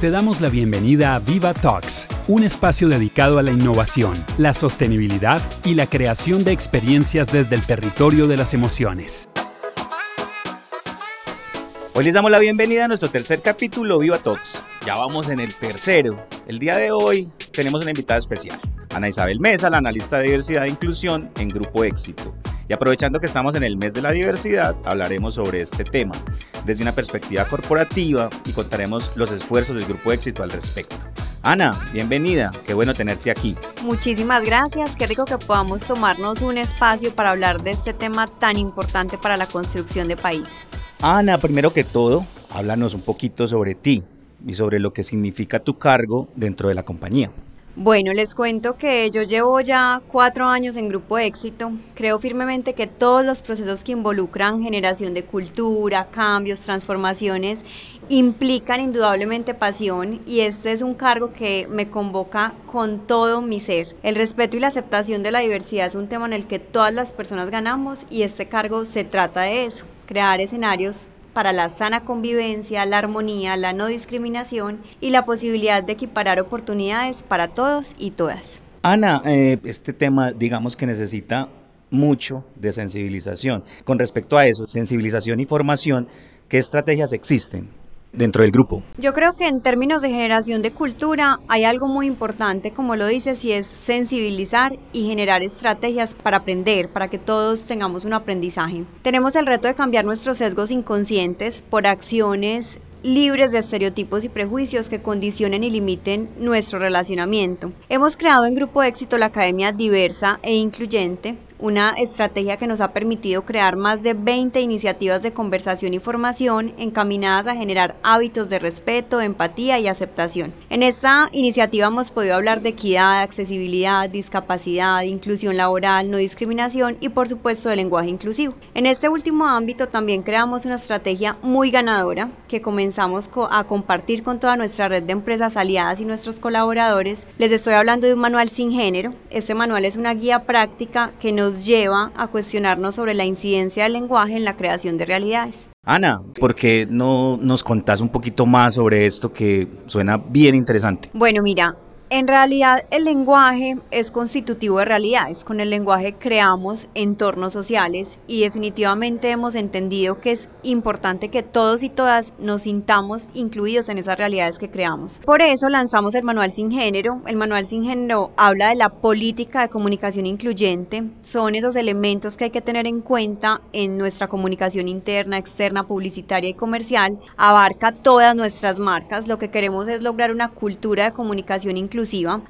Te damos la bienvenida a Viva Talks, un espacio dedicado a la innovación, la sostenibilidad y la creación de experiencias desde el territorio de las emociones. Hoy les damos la bienvenida a nuestro tercer capítulo Viva Talks. Ya vamos en el tercero. El día de hoy tenemos una invitada especial, Ana Isabel Mesa, la analista de diversidad e inclusión en Grupo Éxito. Y aprovechando que estamos en el mes de la diversidad, hablaremos sobre este tema desde una perspectiva corporativa y contaremos los esfuerzos del Grupo Éxito al respecto. Ana, bienvenida, qué bueno tenerte aquí. Muchísimas gracias, qué rico que podamos tomarnos un espacio para hablar de este tema tan importante para la construcción de país. Ana, primero que todo, háblanos un poquito sobre ti y sobre lo que significa tu cargo dentro de la compañía. Bueno, les cuento que yo llevo ya cuatro años en Grupo Éxito. Creo firmemente que todos los procesos que involucran generación de cultura, cambios, transformaciones, implican indudablemente pasión y este es un cargo que me convoca con todo mi ser. El respeto y la aceptación de la diversidad es un tema en el que todas las personas ganamos y este cargo se trata de eso, crear escenarios para la sana convivencia, la armonía, la no discriminación y la posibilidad de equiparar oportunidades para todos y todas. Ana, eh, este tema digamos que necesita mucho de sensibilización. Con respecto a eso, sensibilización y formación, ¿qué estrategias existen? Dentro del grupo? Yo creo que en términos de generación de cultura hay algo muy importante, como lo dices, y es sensibilizar y generar estrategias para aprender, para que todos tengamos un aprendizaje. Tenemos el reto de cambiar nuestros sesgos inconscientes por acciones libres de estereotipos y prejuicios que condicionen y limiten nuestro relacionamiento. Hemos creado en Grupo Éxito la Academia Diversa e Incluyente, una estrategia que nos ha permitido crear más de 20 iniciativas de conversación y formación encaminadas a generar hábitos de respeto, empatía y aceptación. En esta iniciativa hemos podido hablar de equidad, accesibilidad, discapacidad, inclusión laboral, no discriminación y por supuesto de lenguaje inclusivo. En este último ámbito también creamos una estrategia muy ganadora que comenzamos a compartir con toda nuestra red de empresas aliadas y nuestros colaboradores. Les estoy hablando de un manual sin género. Este manual es una guía práctica que nos lleva a cuestionarnos sobre la incidencia del lenguaje en la creación de realidades. Ana, ¿por qué no nos contás un poquito más sobre esto que suena bien interesante? Bueno, mira, en realidad el lenguaje es constitutivo de realidades. Con el lenguaje creamos entornos sociales y definitivamente hemos entendido que es importante que todos y todas nos sintamos incluidos en esas realidades que creamos. Por eso lanzamos el Manual Sin Género. El Manual Sin Género habla de la política de comunicación incluyente. Son esos elementos que hay que tener en cuenta en nuestra comunicación interna, externa, publicitaria y comercial. Abarca todas nuestras marcas. Lo que queremos es lograr una cultura de comunicación incluyente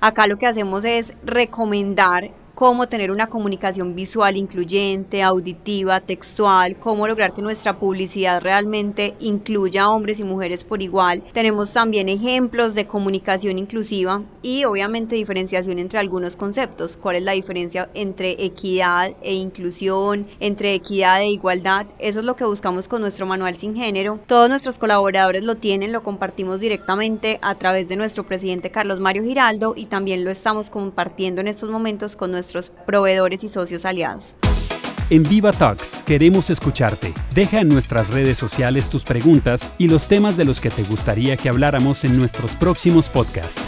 Acá lo que hacemos es recomendar cómo tener una comunicación visual incluyente, auditiva, textual, cómo lograr que nuestra publicidad realmente incluya a hombres y mujeres por igual. Tenemos también ejemplos de comunicación inclusiva y obviamente diferenciación entre algunos conceptos. ¿Cuál es la diferencia entre equidad e inclusión, entre equidad e igualdad? Eso es lo que buscamos con nuestro manual sin género. Todos nuestros colaboradores lo tienen, lo compartimos directamente a través de nuestro presidente Carlos Mario Giraldo y también lo estamos compartiendo en estos momentos con nuestro proveedores y socios aliados. En Viva Talks queremos escucharte. Deja en nuestras redes sociales tus preguntas y los temas de los que te gustaría que habláramos en nuestros próximos podcasts.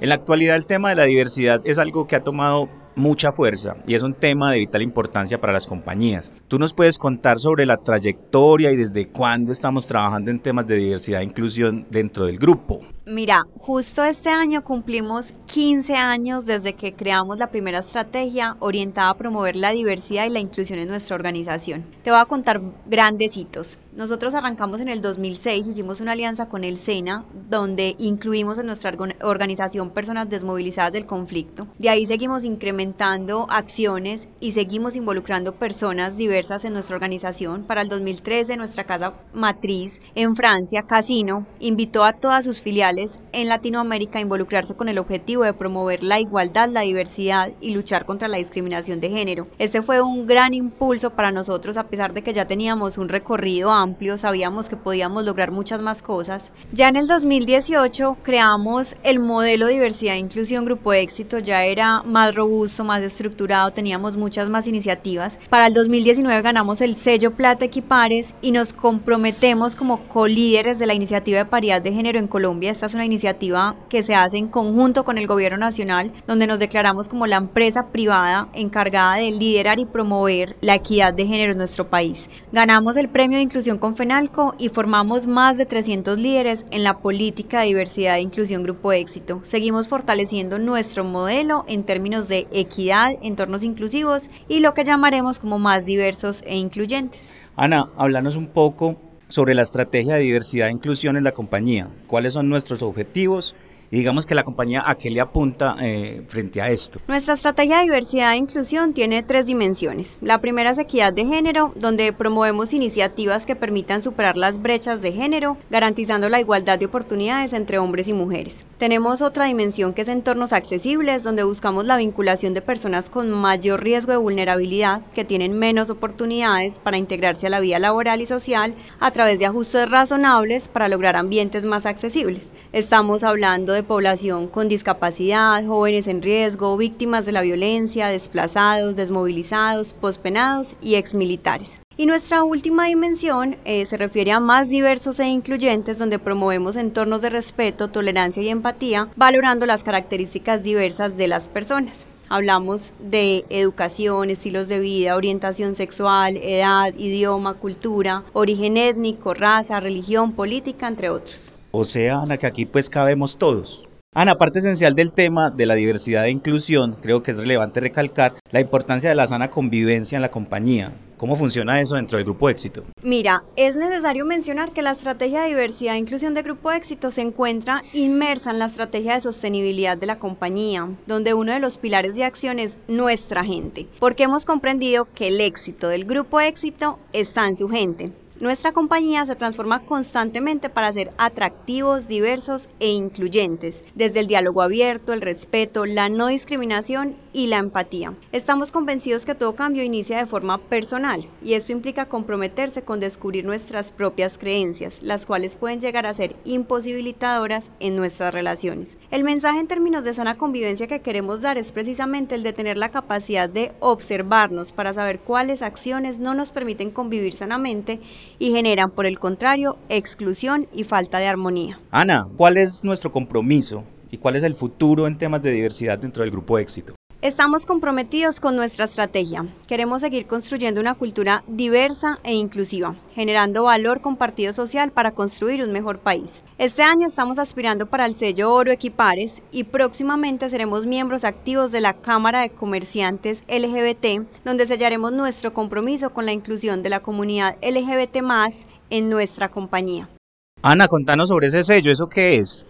En la actualidad el tema de la diversidad es algo que ha tomado mucha fuerza y es un tema de vital importancia para las compañías. ¿Tú nos puedes contar sobre la trayectoria y desde cuándo estamos trabajando en temas de diversidad e inclusión dentro del grupo? Mira, justo este año cumplimos 15 años desde que creamos la primera estrategia orientada a promover la diversidad y la inclusión en nuestra organización. Te voy a contar grandes hitos. Nosotros arrancamos en el 2006, hicimos una alianza con el SENA, donde incluimos en nuestra organización personas desmovilizadas del conflicto. De ahí seguimos incrementando acciones y seguimos involucrando personas diversas en nuestra organización. Para el 2013, nuestra casa matriz en Francia, Casino, invitó a todas sus filiales en Latinoamérica a involucrarse con el objetivo de promover la igualdad, la diversidad y luchar contra la discriminación de género. Este fue un gran impulso para nosotros, a pesar de que ya teníamos un recorrido amplio, sabíamos que podíamos lograr muchas más cosas. Ya en el 2018 creamos el modelo diversidad e inclusión Grupo Éxito, ya era más robusto, más estructurado, teníamos muchas más iniciativas. Para el 2019 ganamos el sello Plata Equipares y nos comprometemos como co-líderes de la iniciativa de paridad de género en Colombia. Esta es una iniciativa que se hace en conjunto con el gobierno nacional, donde nos declaramos como la empresa privada encargada de liderar y promover la equidad de género en nuestro país. Ganamos el premio de inclusión con FENALCO y formamos más de 300 líderes en la política de diversidad e inclusión Grupo Éxito. Seguimos fortaleciendo nuestro modelo en términos de equidad, entornos inclusivos y lo que llamaremos como más diversos e incluyentes. Ana, háblanos un poco sobre la estrategia de diversidad e inclusión en la compañía. ¿Cuáles son nuestros objetivos? Y digamos que la compañía a qué le apunta eh, frente a esto. Nuestra estrategia de diversidad e inclusión tiene tres dimensiones. La primera es equidad de género, donde promovemos iniciativas que permitan superar las brechas de género, garantizando la igualdad de oportunidades entre hombres y mujeres. Tenemos otra dimensión que es entornos accesibles, donde buscamos la vinculación de personas con mayor riesgo de vulnerabilidad, que tienen menos oportunidades para integrarse a la vida laboral y social a través de ajustes razonables para lograr ambientes más accesibles. Estamos hablando población con discapacidad, jóvenes en riesgo, víctimas de la violencia, desplazados, desmovilizados, pospenados y exmilitares. Y nuestra última dimensión eh, se refiere a más diversos e incluyentes donde promovemos entornos de respeto, tolerancia y empatía, valorando las características diversas de las personas. Hablamos de educación, estilos de vida, orientación sexual, edad, idioma, cultura, origen étnico, raza, religión, política, entre otros. O sea, Ana, que aquí pues cabemos todos. Ana, parte esencial del tema de la diversidad e inclusión, creo que es relevante recalcar la importancia de la sana convivencia en la compañía. ¿Cómo funciona eso dentro del Grupo Éxito? Mira, es necesario mencionar que la estrategia de diversidad e inclusión de Grupo Éxito se encuentra inmersa en la estrategia de sostenibilidad de la compañía, donde uno de los pilares de acción es nuestra gente, porque hemos comprendido que el éxito del Grupo Éxito está en su gente. Nuestra compañía se transforma constantemente para ser atractivos, diversos e incluyentes, desde el diálogo abierto, el respeto, la no discriminación y la empatía. Estamos convencidos que todo cambio inicia de forma personal y esto implica comprometerse con descubrir nuestras propias creencias, las cuales pueden llegar a ser imposibilitadoras en nuestras relaciones. El mensaje en términos de sana convivencia que queremos dar es precisamente el de tener la capacidad de observarnos para saber cuáles acciones no nos permiten convivir sanamente y generan, por el contrario, exclusión y falta de armonía. Ana, ¿cuál es nuestro compromiso y cuál es el futuro en temas de diversidad dentro del grupo éxito? Estamos comprometidos con nuestra estrategia. Queremos seguir construyendo una cultura diversa e inclusiva, generando valor compartido social para construir un mejor país. Este año estamos aspirando para el sello Oro Equipares y próximamente seremos miembros activos de la Cámara de Comerciantes LGBT, donde sellaremos nuestro compromiso con la inclusión de la comunidad LGBT en nuestra compañía. Ana, contanos sobre ese sello, ¿eso qué es?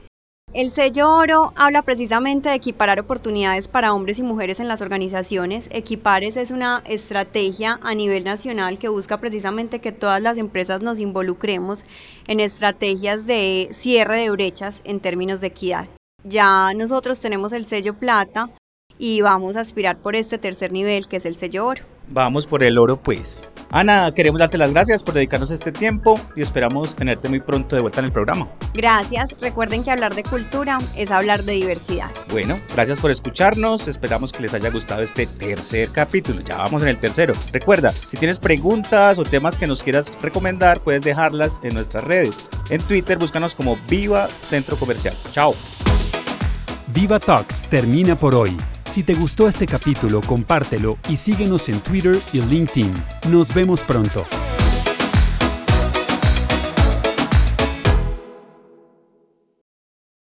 El sello oro habla precisamente de equiparar oportunidades para hombres y mujeres en las organizaciones. Equipares es una estrategia a nivel nacional que busca precisamente que todas las empresas nos involucremos en estrategias de cierre de brechas en términos de equidad. Ya nosotros tenemos el sello plata y vamos a aspirar por este tercer nivel que es el sello oro. Vamos por el oro pues. Ana, queremos darte las gracias por dedicarnos este tiempo y esperamos tenerte muy pronto de vuelta en el programa. Gracias. Recuerden que hablar de cultura es hablar de diversidad. Bueno, gracias por escucharnos. Esperamos que les haya gustado este tercer capítulo. Ya vamos en el tercero. Recuerda, si tienes preguntas o temas que nos quieras recomendar, puedes dejarlas en nuestras redes. En Twitter, búscanos como Viva Centro Comercial. Chao. Viva Talks termina por hoy. Si te gustó este capítulo, compártelo y síguenos en Twitter y LinkedIn. Nos vemos pronto.